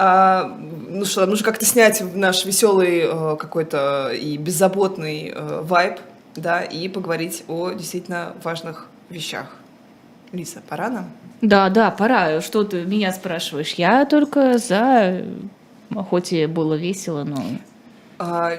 А, ну что, нужно как-то снять наш веселый э, какой-то и беззаботный э, вайб, да, и поговорить о действительно важных вещах. Лиса, пора нам? Да, да, пора. Что ты меня спрашиваешь? Я только за... Хоть и было весело, но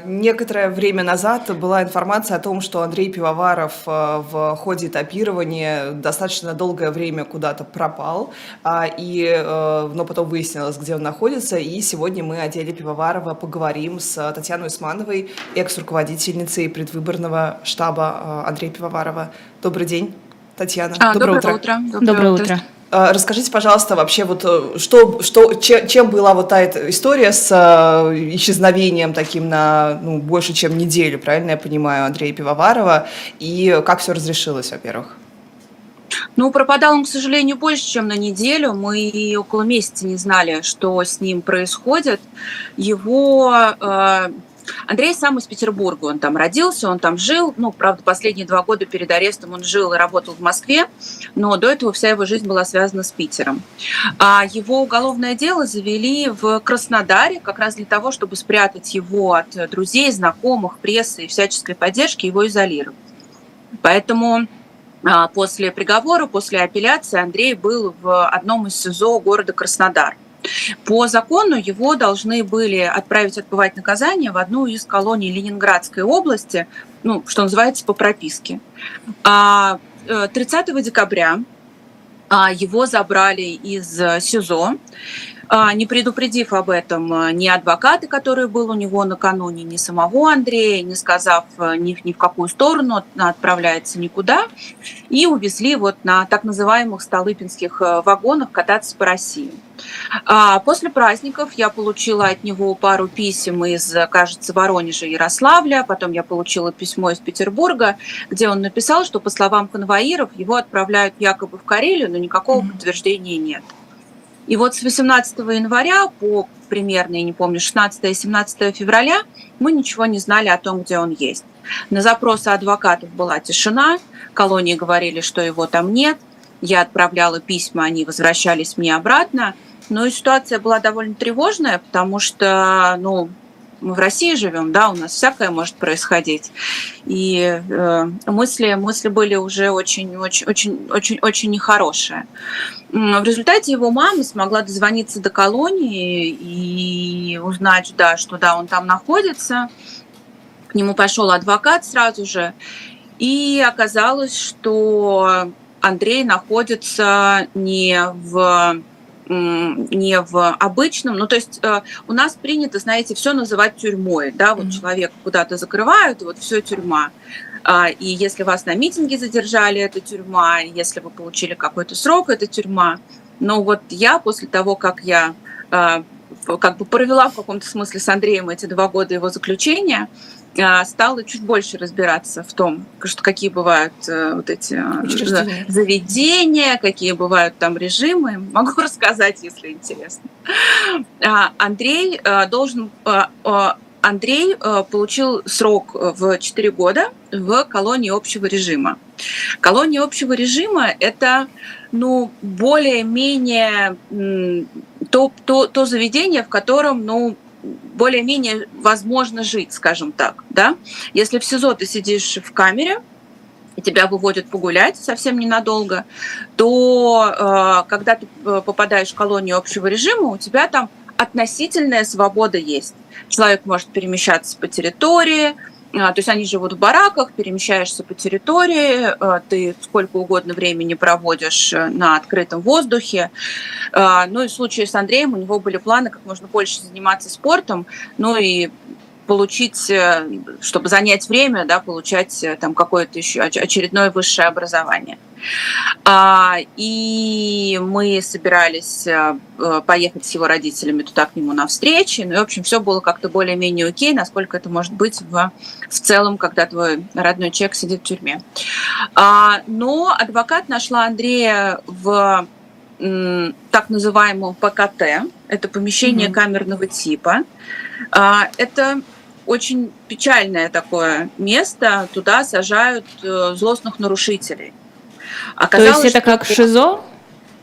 некоторое время назад была информация о том, что Андрей Пивоваров а, в ходе этапирования достаточно долгое время куда-то пропал, а, и, но потом выяснилось, где он находится, и сегодня мы о деле Пивоварова поговорим с Татьяной Усмановой, экс-руководительницей предвыборного штаба Андрея Пивоварова. Добрый день, Татьяна. А, доброе, доброе утро. утро. Доброе, доброе утро. утро. А, расскажите, пожалуйста, вообще вот э, что, что, чем, чем была вот та эта история с э, исчезновением таким на ну, больше, чем неделю, правильно я понимаю, Андрея Пивоварова, и как все разрешилось, во-первых? Ну, пропадал он, к сожалению, больше, чем на неделю. Мы около месяца не знали, что с ним происходит. Его э, Андрей сам из Петербурга, он там родился, он там жил. Ну, правда, последние два года перед арестом он жил и работал в Москве, но до этого вся его жизнь была связана с Питером. А его уголовное дело завели в Краснодаре как раз для того, чтобы спрятать его от друзей, знакомых, прессы и всяческой поддержки, его изолировать. Поэтому а, после приговора, после апелляции Андрей был в одном из СИЗО города Краснодар – по закону его должны были отправить отбывать наказание в одну из колоний Ленинградской области, ну, что называется, по прописке. А 30 э, декабря а, его забрали из СИЗО, а, не предупредив об этом а, ни адвоката, который был у него накануне, ни самого Андрея, не сказав ни, ни в какую сторону отправляется никуда, и увезли вот на так называемых столыпинских вагонах кататься по России. После праздников я получила от него пару писем из, кажется, Воронежа и Ярославля, потом я получила письмо из Петербурга, где он написал, что, по словам конвоиров, его отправляют якобы в Карелию, но никакого подтверждения нет. И вот с 18 января по примерно, я не помню, 16-17 февраля мы ничего не знали о том, где он есть. На запросы адвокатов была тишина, колонии говорили, что его там нет. Я отправляла письма, они возвращались мне обратно. Но и ситуация была довольно тревожная, потому что, ну, мы в России живем, да, у нас всякое может происходить. И э, мысли, мысли были уже очень, очень, очень, очень, очень нехорошие. В результате его мама смогла дозвониться до колонии и узнать, да, что да, он там находится. К нему пошел адвокат сразу же. И оказалось, что Андрей находится не в не в обычном, ну то есть э, у нас принято, знаете, все называть тюрьмой, да, вот mm-hmm. человека куда-то закрывают, вот все тюрьма. А, и если вас на митинге задержали, это тюрьма, если вы получили какой-то срок, это тюрьма. Но вот я после того, как я а, как бы провела в каком-то смысле с Андреем эти два года его заключения, стала чуть больше разбираться в том, что какие бывают э, вот эти э, заведения, какие бывают там режимы. Могу рассказать, если интересно. Андрей э, должен Андрей получил срок в 4 года в колонии общего режима. Колония общего режима – это ну, более-менее то, то, то заведение, в котором ну, более-менее возможно жить, скажем так. Да? Если в СИЗО ты сидишь в камере, и тебя выводят погулять совсем ненадолго, то э, когда ты э, попадаешь в колонию общего режима, у тебя там относительная свобода есть. Человек может перемещаться по территории, то есть они живут в бараках, перемещаешься по территории, а, ты сколько угодно времени проводишь э, на открытом воздухе. А, ну и в случае с Андреем у него были планы как можно больше заниматься спортом, ну и получить, э, чтобы занять время, да, получать э, там какое-то еще очередное высшее образование. А, и мы собирались э, поехать с его родителями туда к нему на встречи. Ну и, в общем, все было как-то более-менее окей, насколько это может быть в, в целом, когда твой родной человек сидит в тюрьме. А, но адвокат нашла Андрея в так называемом ПКТ. Это помещение mm-hmm. камерного типа. А, это очень печальное такое место. Туда сажают э, злостных нарушителей. Оказалось, То есть это как ШИЗО?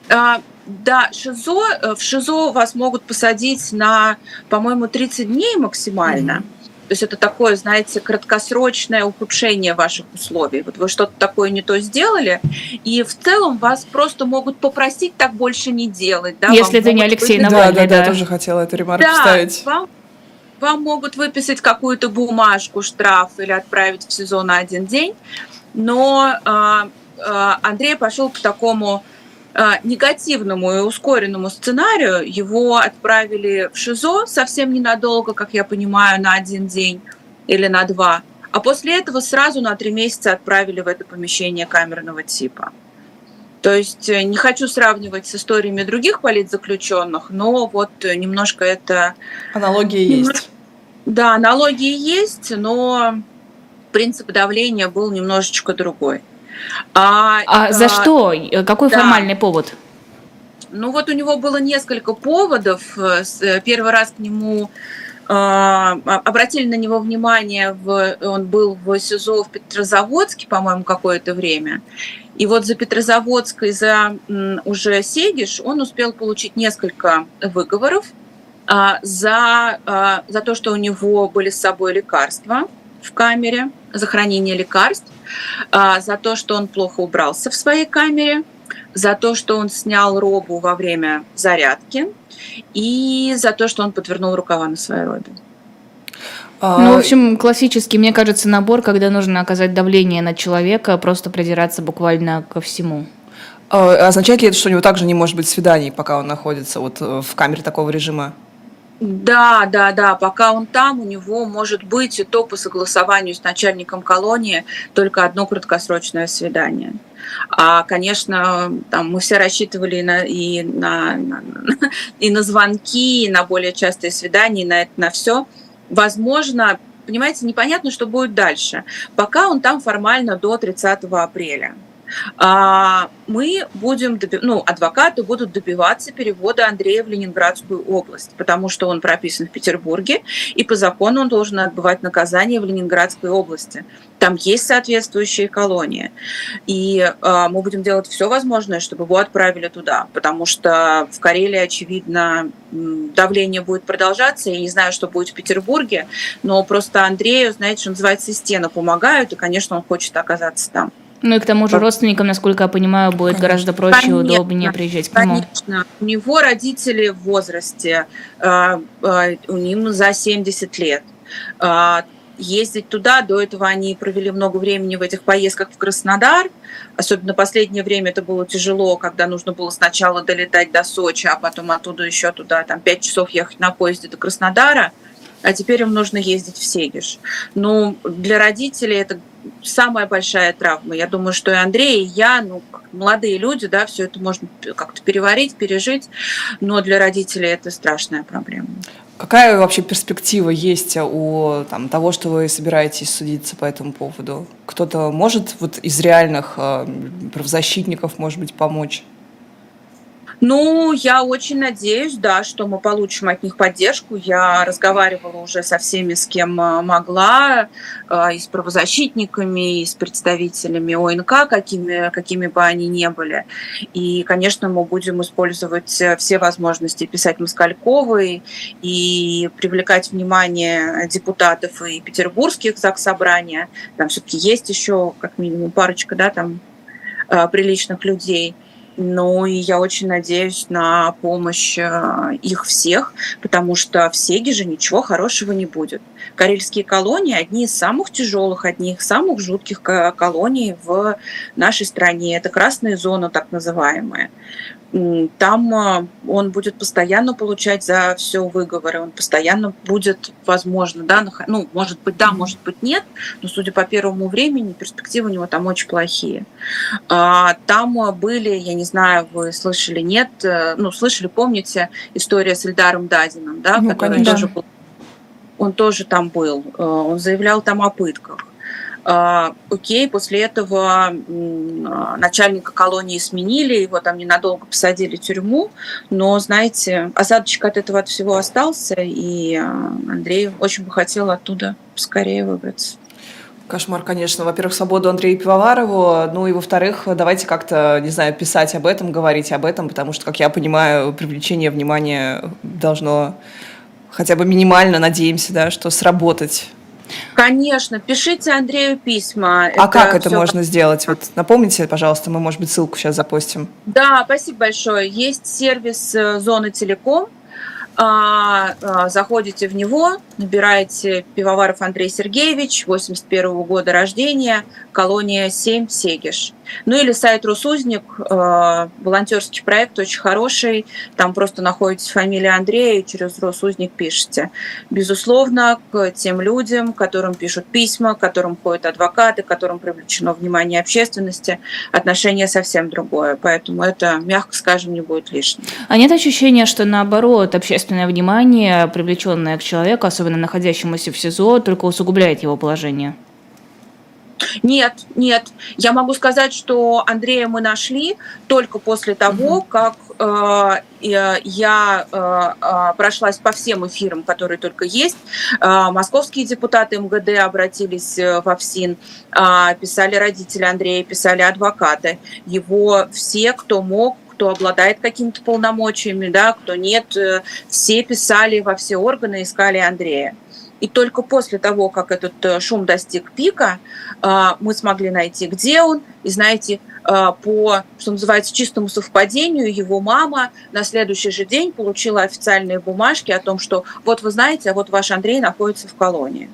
А, Да, ШИЗО, э, в ШИЗО вас могут посадить на, по-моему, 30 дней максимально. Mm-hmm. То есть это такое, знаете, краткосрочное ухудшение ваших условий. Вот вы что-то такое не то сделали, и в целом вас просто могут попросить так больше не делать. Да? Если это не Алексей Навальный. Да, да, да, я тоже хотела эту ремарку да, вставить. Вам, вам могут выписать какую-то бумажку, штраф или отправить в СИЗО на один день, но э, Андрей пошел по такому а, негативному и ускоренному сценарию. Его отправили в ШИЗО совсем ненадолго, как я понимаю, на один день или на два. А после этого сразу на три месяца отправили в это помещение камерного типа. То есть э, не хочу сравнивать с историями других политзаключенных, но вот немножко это... Аналогии есть. Да, аналогии есть, но принцип давления был немножечко другой. А, а за а, что? Какой да. формальный повод? Ну вот у него было несколько поводов. Э, э, первый раз к нему э, обратили на него внимание, в, он был в СИЗО в Петрозаводске, по-моему, какое-то время. И вот за Петрозаводск и за уже Сегиш он успел получить несколько выговоров а, за, а, за то, что у него были с собой лекарства в камере, за хранение лекарств, а, за то, что он плохо убрался в своей камере, за то, что он снял робу во время зарядки и за то, что он подвернул рукава на своей робе. А, ну, в общем, классический, мне кажется, набор, когда нужно оказать давление на человека, просто придираться буквально ко всему. А, означает ли это, что у него также не может быть свиданий, пока он находится вот э, в камере такого режима? Да, да, да. Пока он там, у него может быть и то по согласованию с начальником колонии только одно краткосрочное свидание. А, конечно, там мы все рассчитывали и на, и на, и на звонки, и на более частые свидания, и на это, на все. Возможно, понимаете, непонятно, что будет дальше. Пока он там формально до 30 апреля. А, мы будем, ну, адвокаты будут добиваться перевода Андрея в Ленинградскую область, потому что он прописан в Петербурге, и по закону он должен отбывать наказание в Ленинградской области. Там есть соответствующие колонии. И э, мы будем делать все возможное, чтобы его отправили туда, потому что в Карелии, очевидно, давление будет продолжаться. Я не знаю, что будет в Петербурге, но просто Андрею, знаете, что называется, стены помогают, и, конечно, он хочет оказаться там. Ну и к тому же родственникам, насколько я понимаю, будет гораздо проще и удобнее приезжать к нему. Конечно. У него родители в возрасте, э, э, у них за 70 лет. Э, ездить туда, до этого они провели много времени в этих поездках в Краснодар. Особенно последнее время это было тяжело, когда нужно было сначала долетать до Сочи, а потом оттуда еще туда, там, 5 часов ехать на поезде до Краснодара а теперь им нужно ездить в Сегиш. Ну, для родителей это самая большая травма. Я думаю, что и Андрей, и я, ну, молодые люди, да, все это можно как-то переварить, пережить, но для родителей это страшная проблема. Какая вообще перспектива есть у там, того, что вы собираетесь судиться по этому поводу? Кто-то может вот из реальных э, правозащитников, может быть, помочь? Ну, я очень надеюсь, да, что мы получим от них поддержку. Я разговаривала уже со всеми, с кем э, могла, э, и с правозащитниками, и с представителями ОНК, какими, какими бы они ни были. И, конечно, мы будем использовать э, все возможности писать Москальковой и привлекать внимание депутатов и петербургских заксобрания. Там все-таки есть еще как минимум парочка, да, там приличных людей – ну и я очень надеюсь на помощь э, их всех, потому что в Сеге же ничего хорошего не будет. Карельские колонии одни из самых тяжелых, одни из самых жутких колоний в нашей стране. Это красная зона, так называемая там а, он будет постоянно получать за все выговоры, он постоянно будет, возможно, да, ну, может быть, да, может быть, нет, но, судя по первому времени, перспективы у него там очень плохие. А, там были, я не знаю, вы слышали, нет, э, ну, слышали, помните, история с Эльдаром Дадином, да, ну, который конечно. тоже был, он тоже там был, э, он заявлял там о пытках. А, окей, после этого а, начальника колонии сменили, его там ненадолго посадили в тюрьму, но, знаете, осадочек от этого от всего остался, и а, Андрей очень бы хотел оттуда скорее выбраться. Кошмар, конечно. Во-первых, свободу Андрею Пивоварову, ну и во-вторых, давайте как-то, не знаю, писать об этом, говорить об этом, потому что, как я понимаю, привлечение внимания должно хотя бы минимально, надеемся, да, что сработать. Конечно, пишите Андрею письма. А как это всё можно сделать? Вот напомните, пожалуйста, мы, может быть, ссылку сейчас запостим. Да, спасибо большое. Есть сервис э, Зоны Телеком. А, а, Заходите в него, набираете Пивоваров Андрей Сергеевич, 81 года рождения, колония 7, Сегиш. Ну или сайт Русузник, э, волонтерский проект очень хороший, там просто находите фамилию Андрея и через Росузник пишете. Безусловно, к тем людям, которым пишут письма, которым ходят адвокаты, которым привлечено внимание общественности, отношение совсем другое. Поэтому это, мягко скажем, не будет лишним. А нет ощущения, что наоборот, общественное внимание, привлеченное к человеку, особенно находящемуся в СИЗО, только усугубляет его положение? Нет, нет. Я могу сказать, что Андрея мы нашли только после того, как э, я я, э, э, прошлась по всем эфирам, которые только есть. Э, московские депутаты МГД обратились э, в ФСИН, э, писали родители Андрея, писали адвокаты. Его все, кто мог, кто обладает какими-то полномочиями, да, кто нет, э, все писали во все органы, искали Андрея. И только после того, как этот э, шум достиг пика, э, мы смогли найти, где он. И знаете, по, что называется, чистому совпадению, его мама на следующий же день получила официальные бумажки о том, что вот вы знаете, а вот ваш Андрей находится в колонии.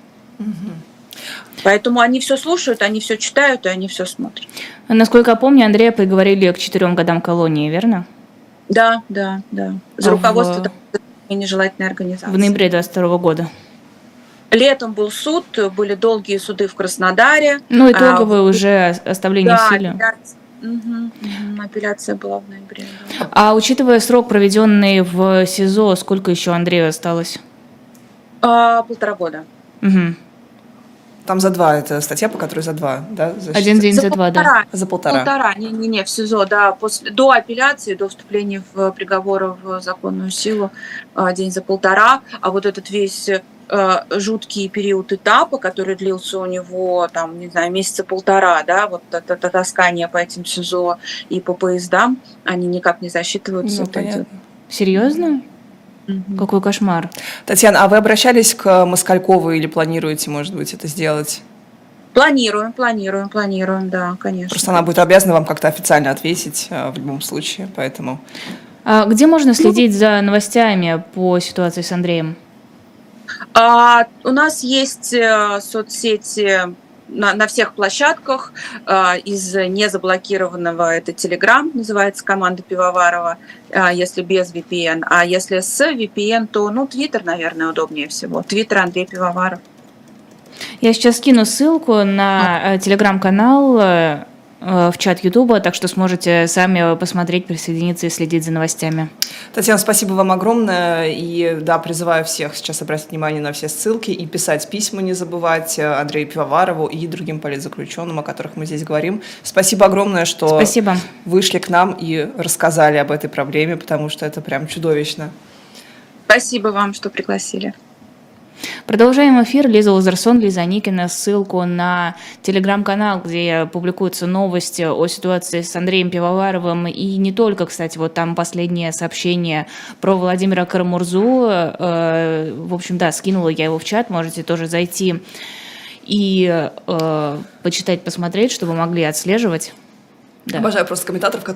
Поэтому они все слушают, они все читают и они все смотрят. Насколько я помню, Андрея приговорили к четырем годам колонии, верно? Да, да, да. За А руководство в- нежелательной организации. В ноябре 22 года. Летом был суд, были долгие суды в Краснодаре. Ну, А, итоговое уже оставление Да, в силе. апелляция. Мгм, апелляция была в ноябре. да. А учитывая срок, проведенный в СИЗО, сколько еще Андрею осталось? А, полтора года. Мгм. Там за два, это статья, по которой за два, да? защита? Один день за два, да. полтора. За полтора. Полтора, не-не-не, в СИЗО, да, после, до апелляции, до вступления в приговора в законную силу, а, день за полтора, а вот этот весь э, жуткий период этапа, который длился у него, там, не знаю, месяца полтора, да, вот это, это таскание по этим СИЗО и по поездам, они никак не засчитываются. Ну, вот эти. Серьезно? Какой кошмар. Татьяна, а вы обращались к Москалькову или планируете, может быть, это сделать? Планируем, планируем, планируем, да, конечно. Просто она будет обязана вам как-то официально ответить э, в любом случае, поэтому... А где можно следить за новостями по ситуации с Андреем? А, у нас есть э, соцсети на, на всех площадках. А, из незаблокированного это Telegram, называется команда Пивоварова, а, если без VPN. А если с VPN, то, ну, Twitter, наверное, удобнее всего. Twitter Андрей Пивоваров. Я сейчас скину ссылку на э, телеграм-канал э, э, в чат Ютуба, так что сможете сами посмотреть, присоединиться и следить за новостями. Татьяна, спасибо вам огромное. И да, призываю всех сейчас обратить внимание на все ссылки и писать письма, не забывать э, Андрею Пивоварову и другим политзаключенным, о которых мы здесь говорим. Спасибо огромное, что Спасибо. вышли к нам и рассказали об этой проблеме, потому что это прям чудовищно. Спасибо вам, что пригласили. Продолжаем эфир. Лиза Лазерсон, Лиза Никина. Ссылку на телеграм-канал, где публикуются новости о ситуации с Андреем Пивоваровым. И не только, кстати, вот там последнее сообщение про Владимира Карамурзу. Э, В общем, да, скинула я его в чат. Можете тоже зайти и э, почитать, посмотреть, чтобы могли отслеживать. Да. Обожаю просто комментаторов, которые